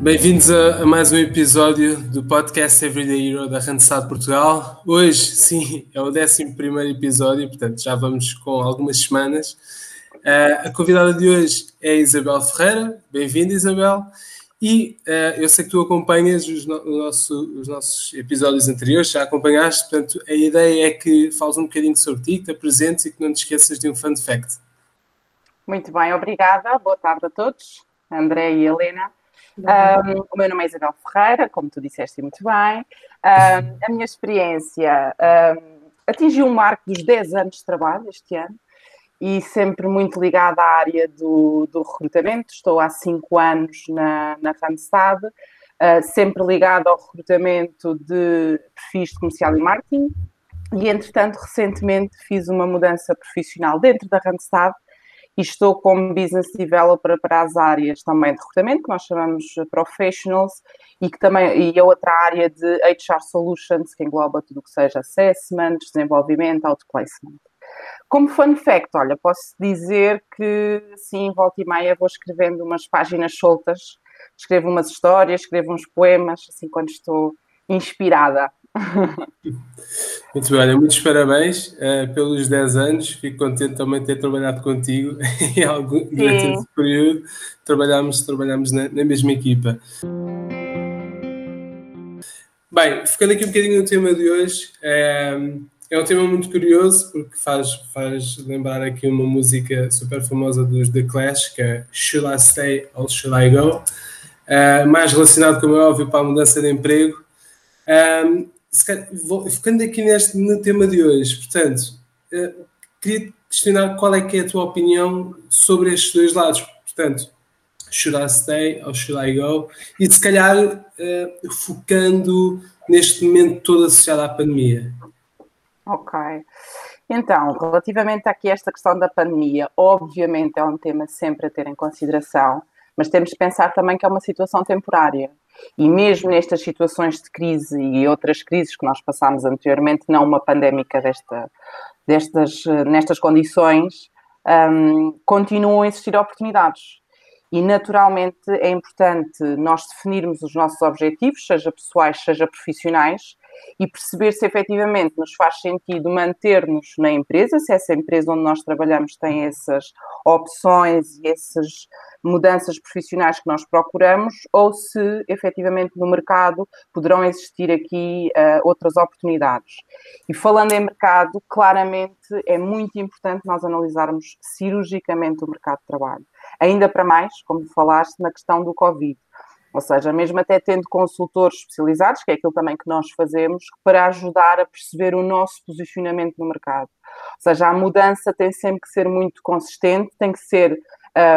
Bem-vindos a, a, mais um episódio do podcast Everyday Hero da Randstad Portugal. Hoje, sim, é o 11 episódio, portanto já vamos com algumas semanas. Uh, a convidada de hoje é Isabel Ferreira. Bem-vinda, Isabel. E uh, eu sei que tu acompanhas os, no, nosso, os, nossos episódios anteriores, já acompanhaste, portanto, a ideia é que fales um bocadinho sobre ti, que te apresentes e que não te esqueças de um fun fact. Muito bem, obrigada. Boa tarde a todos, André e Helena. Um, o meu nome é Isabel Ferreira, como tu disseste muito bem. Um, a minha experiência um, atingiu um marco dos 10 anos de trabalho este ano e sempre muito ligada à área do, do recrutamento. Estou há 5 anos na, na Randstad, uh, sempre ligada ao recrutamento de perfis de comercial e marketing. E, entretanto, recentemente fiz uma mudança profissional dentro da Randstad e estou como business developer para as áreas também de recrutamento, que nós chamamos professionals, e que também e a outra área de HR solutions, que engloba tudo o que seja assessment, desenvolvimento, outplacement. Como fun fact, olha, posso dizer que sim, volta e meia vou escrevendo umas páginas soltas, escrevo umas histórias, escrevo uns poemas, assim quando estou inspirada. Muito bem, olha, muitos parabéns uh, pelos 10 anos. Fico contente também de ter trabalhado contigo em algum, durante esse período. Trabalhámos, trabalhámos na, na, mesma equipa. Bem, ficando aqui um bocadinho no tema de hoje, é, é um tema muito curioso porque faz, faz lembrar aqui uma música super famosa dos The Clash, que é Should I Stay or Should I Go? Uh, mais relacionado, como é óbvio, para a mudança de emprego. Um, ficando aqui neste, no tema de hoje, portanto, uh, queria questionar qual é que é a tua opinião sobre estes dois lados. Portanto, should I stay or should I go? E se calhar uh, focando neste momento todo associado à pandemia. Ok. Então, relativamente aqui a esta questão da pandemia, obviamente é um tema sempre a ter em consideração, mas temos de pensar também que é uma situação temporária. E mesmo nestas situações de crise e outras crises que nós passámos anteriormente, não uma pandémica desta, destas, nestas condições, um, continuam a existir oportunidades. E naturalmente é importante nós definirmos os nossos objetivos, seja pessoais, seja profissionais, e perceber se efetivamente nos faz sentido manter-nos na empresa, se essa empresa onde nós trabalhamos tem essas opções e essas mudanças profissionais que nós procuramos, ou se efetivamente no mercado poderão existir aqui uh, outras oportunidades. E falando em mercado, claramente é muito importante nós analisarmos cirurgicamente o mercado de trabalho. Ainda para mais, como falaste, na questão do Covid. Ou seja, mesmo até tendo consultores especializados, que é aquilo também que nós fazemos, para ajudar a perceber o nosso posicionamento no mercado. Ou seja, a mudança tem sempre que ser muito consistente, tem que ser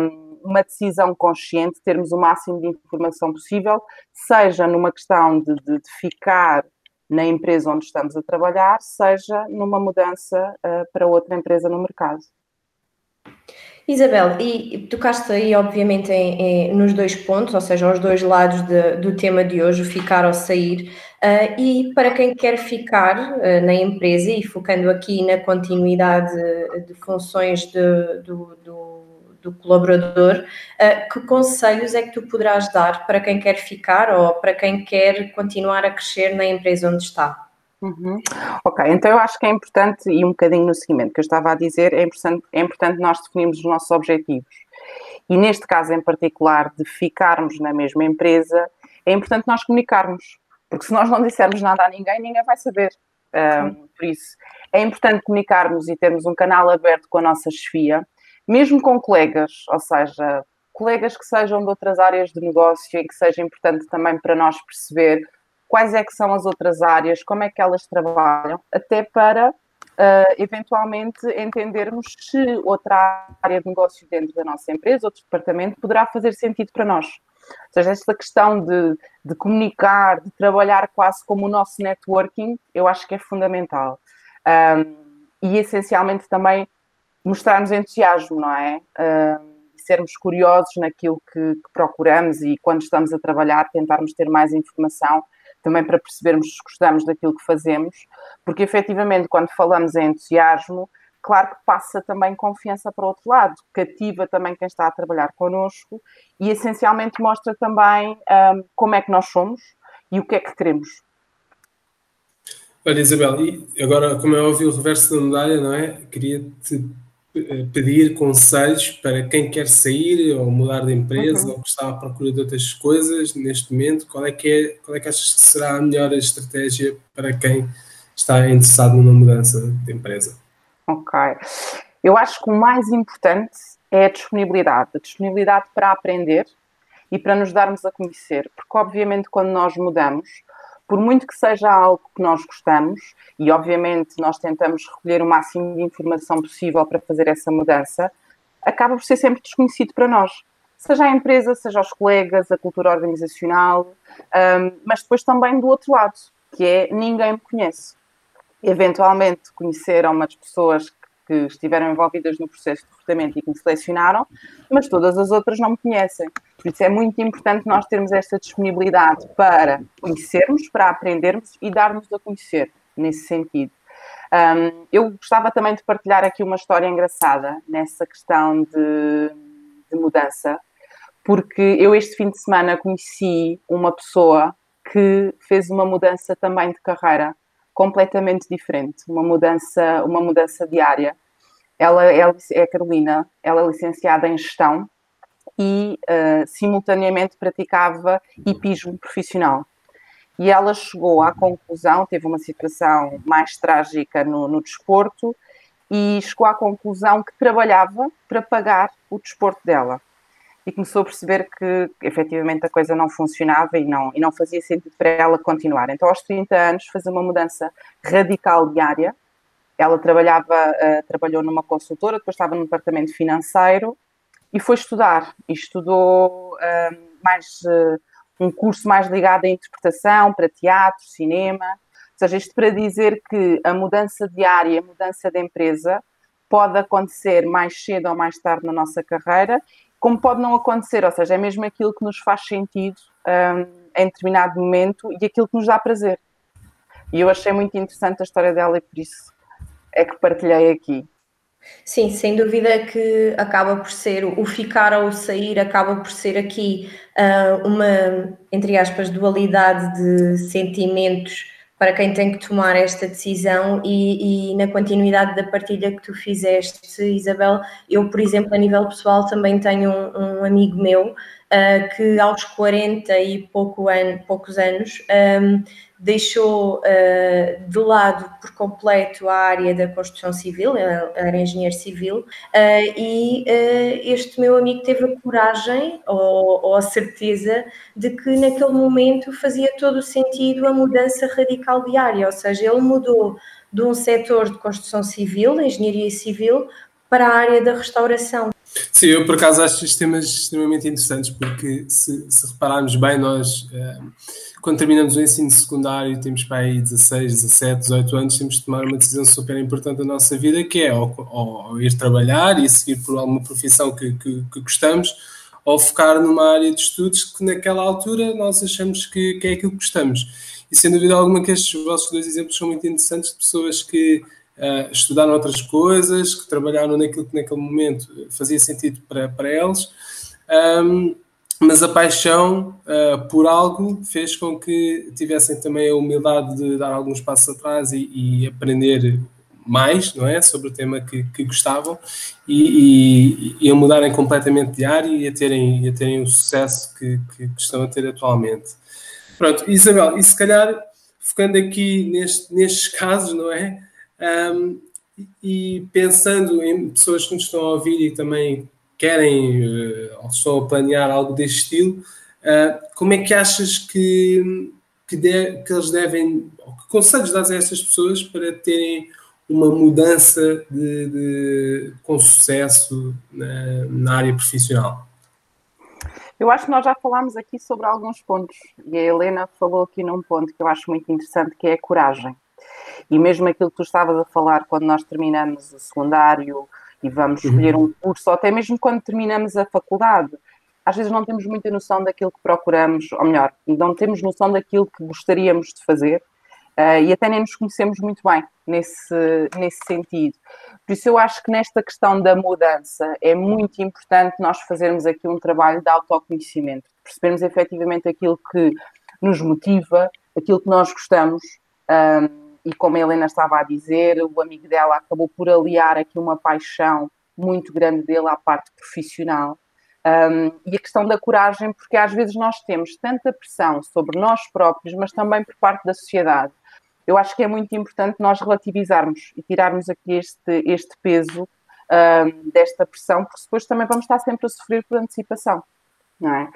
um, uma decisão consciente, termos o máximo de informação possível, seja numa questão de, de, de ficar na empresa onde estamos a trabalhar, seja numa mudança uh, para outra empresa no mercado. Isabel, e tocaste aí, obviamente, em, em, nos dois pontos, ou seja, os dois lados de, do tema de hoje, o ficar ou sair. Uh, e para quem quer ficar uh, na empresa e focando aqui na continuidade de funções de, do, do, do, colaborador, uh, que conselhos é que tu poderás dar para quem quer ficar ou para quem quer continuar a crescer na empresa onde está? Uhum. Ok, então eu acho que é importante, e um bocadinho no seguimento que eu estava a dizer, é importante, é importante nós definirmos os nossos objetivos. E neste caso em particular, de ficarmos na mesma empresa, é importante nós comunicarmos, porque se nós não dissermos nada a ninguém, ninguém vai saber. Um, por isso, é importante comunicarmos e termos um canal aberto com a nossa chefia, mesmo com colegas, ou seja, colegas que sejam de outras áreas de negócio e que seja importante também para nós perceber quais é que são as outras áreas, como é que elas trabalham, até para uh, eventualmente entendermos se outra área de negócio dentro da nossa empresa, outro departamento, poderá fazer sentido para nós. Ou seja, esta questão de, de comunicar, de trabalhar quase como o nosso networking, eu acho que é fundamental. Um, e essencialmente também mostrarmos entusiasmo, não é? Um, sermos curiosos naquilo que, que, procuramos e quando estamos a trabalhar tentarmos ter mais informação também para percebermos se gostamos daquilo que fazemos, porque efetivamente quando falamos em entusiasmo, claro que passa também confiança para o outro lado, cativa também quem está a trabalhar connosco e essencialmente mostra também um, como é que nós somos e o que é que queremos. Olha, Isabel, e agora, como é óbvio, o reverso da medalha, não é? Queria-te eh, pedir conselhos para quem quer sair ou mudar de empresa uhum. ou que está à procura de outras coisas neste momento. Qual é que, é, qual é que achas que será a melhor estratégia para quem está interessado numa mudança de empresa? Ok. Eu acho que o mais importante é a disponibilidade a disponibilidade para aprender e para nos darmos a conhecer, porque obviamente quando nós mudamos, por muito que seja algo que nós gostamos, e obviamente nós tentamos recolher o máximo de informação possível para fazer essa mudança, acaba por ser sempre desconhecido para nós. Seja a empresa, seja os colegas, a cultura organizacional, um, mas depois também do outro lado, que é ninguém me conhece eventualmente conheceram umas pessoas que estiveram envolvidas no processo de recrutamento e que me selecionaram, mas todas as outras não me conhecem. Por isso é muito importante nós termos esta disponibilidade para conhecermos, para aprendermos e darmos a conhecer nesse sentido. Um, eu gostava também de partilhar aqui uma história engraçada nessa questão de, de mudança, porque eu este fim de semana conheci uma pessoa que fez uma mudança também de carreira completamente diferente, uma mudança, uma mudança diária. Ela, é a Carolina, ela é licenciada em gestão e uh, simultaneamente praticava hipismo profissional. E ela chegou à conclusão, teve uma situação mais trágica no, no desporto, e chegou à conclusão que trabalhava para pagar o desporto dela e começou a perceber que efetivamente a coisa não funcionava e não, e não fazia sentido para ela continuar. Então, aos 30 anos, fez uma mudança radical de área. Ela trabalhava, uh, trabalhou numa consultora, depois estava no departamento financeiro e foi estudar. E estudou uh, mais uh, um curso mais ligado à interpretação, para teatro, cinema. Ou seja, isto para dizer que a mudança de área, a mudança de empresa, pode acontecer mais cedo ou mais tarde na nossa carreira como pode não acontecer, ou seja, é mesmo aquilo que nos faz sentido um, em determinado momento e aquilo que nos dá prazer. E eu achei muito interessante a história dela e por isso é que partilhei aqui. Sim, sem dúvida que acaba por ser o ficar ou o sair, acaba por ser aqui uh, uma, entre aspas, dualidade de sentimentos para quem tem que tomar esta decisão e, e, na continuidade da partilha que tu fizeste, Isabel, eu, por exemplo, a nível pessoal também tenho um, um amigo meu uh, que aos 40 e pouco ano, poucos anos um, deixou uh, de lado por completo a área da construção civil, era engenheiro civil, uh, e uh, este meu amigo teve a coragem ou, ou, a certeza de que naquele momento fazia todo o sentido a mudança radical de área, ou seja, ele mudou de um setor de construção civil, engenharia civil, para a área da restauração. Sim, eu por acaso acho estes temas extremamente interessantes, porque se, se repararmos bem, nós quando terminamos o ensino secundário, temos para aí 16, 17, 18 anos, temos de tomar uma decisão super importante da nossa vida, que é ou, ou ir trabalhar e seguir por alguma profissão que, que, que, gostamos, ou focar numa área de estudos que naquela altura nós achamos que, que é aquilo que gostamos. E sem dúvida alguma que estes vossos dois exemplos são muito interessantes de pessoas que uh, estudaram outras coisas, que trabalharam naquilo que naquele momento fazia sentido para, para eles. Um, mas a paixão uh, por algo fez com que tivessem também a humildade de dar alguns passos atrás e, e aprender mais, não é, sobre o tema que, que gostavam e, e, e, a mudarem completamente de área e a terem, e a terem o sucesso que, que, que estão a ter atualmente. Pronto, Isabel, e se calhar focando aqui neste, nestes casos, não é? Um, e pensando em pessoas que nos estão a ouvir e também querem uh, a planear algo deste estilo, uh, como é que achas que, que, de, que eles devem, que conselhos dás a essas pessoas para terem uma mudança de, de com sucesso na, na, área profissional? Eu acho que nós já falámos aqui sobre alguns pontos e a Helena falou aqui num ponto que eu acho muito interessante, que é a coragem. E mesmo aquilo que tu estavas a falar quando nós terminamos o secundário, e vamos escolher um curso, ou até mesmo quando terminamos a faculdade. Às vezes não temos muita noção daquilo que procuramos, ou melhor, não temos noção daquilo que gostaríamos de fazer uh, e até nem nos conhecemos muito bem nesse, nesse sentido. Por isso, eu acho que nesta questão da mudança é muito importante nós fazermos aqui um trabalho de autoconhecimento, percebermos efetivamente aquilo que nos motiva, aquilo que nós gostamos. Um, e como a Helena estava a dizer, o amigo dela acabou por aliar aqui uma paixão muito grande dele à parte profissional. Um, e a questão da coragem, porque às vezes nós temos tanta pressão sobre nós próprios, mas também por parte da sociedade. Eu acho que é muito importante nós relativizarmos e tirarmos aqui este, este peso um, desta pressão, porque depois também vamos estar sempre a sofrer por antecipação. Não é?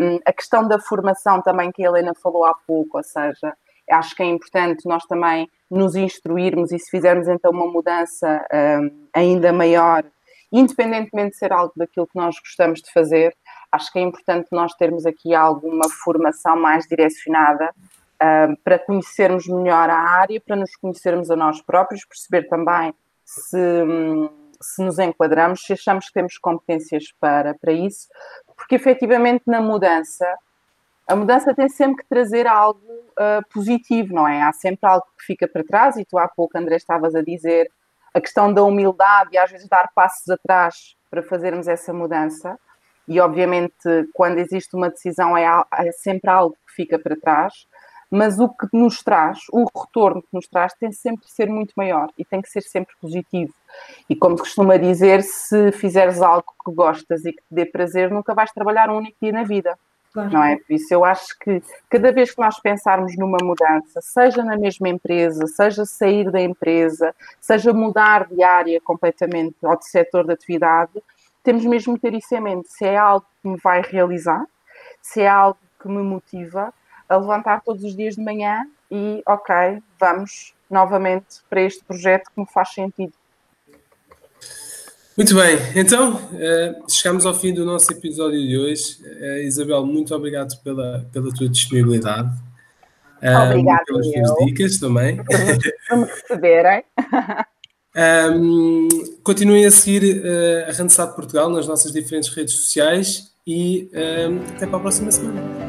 Um, a questão da formação também que a Helena falou há pouco, ou seja, acho que é importante nós também nos instruirmos e se fizermos então uma mudança um, ainda maior, independentemente de ser algo daquilo que nós gostamos de fazer, acho que é importante nós termos aqui alguma formação mais direcionada um, para conhecermos melhor a área, para nos conhecermos a nós próprios, perceber também se, hum, se nos enquadramos, se achamos que temos competências para, para isso, porque efetivamente na mudança a mudança tem sempre que trazer algo uh, positivo, não é? Há sempre algo que fica para trás, e tu há pouco, André, estavas a dizer a questão da humildade e às vezes dar passos atrás para fazermos essa mudança. E obviamente, quando existe uma decisão, é, é sempre algo que fica para trás, mas o que nos traz, o retorno que nos traz, tem sempre que ser muito maior e tem que ser sempre positivo. E como se costuma dizer, se fizeres algo que gostas e que te dê prazer, nunca vais trabalhar um único dia na vida. Claro. Não é? Por isso, eu acho que cada vez que nós pensarmos numa mudança, seja na mesma empresa, seja sair da empresa, seja mudar de área completamente ou de setor de atividade, temos mesmo que ter isso em mente. Se é algo que me vai realizar, se é algo que me motiva a levantar todos os dias de manhã e, ok, vamos novamente para este projeto que me faz sentido. Muito bem, então uh, chegamos ao fim do nosso episódio de hoje. Uh, Isabel, muito obrigado pela, pela tua disponibilidade. Uh, Obrigada. Pelas tuas dicas também. Por me receberem. um, continuem a seguir uh, a Randstad Portugal nas nossas diferentes redes sociais e um, até para a próxima semana.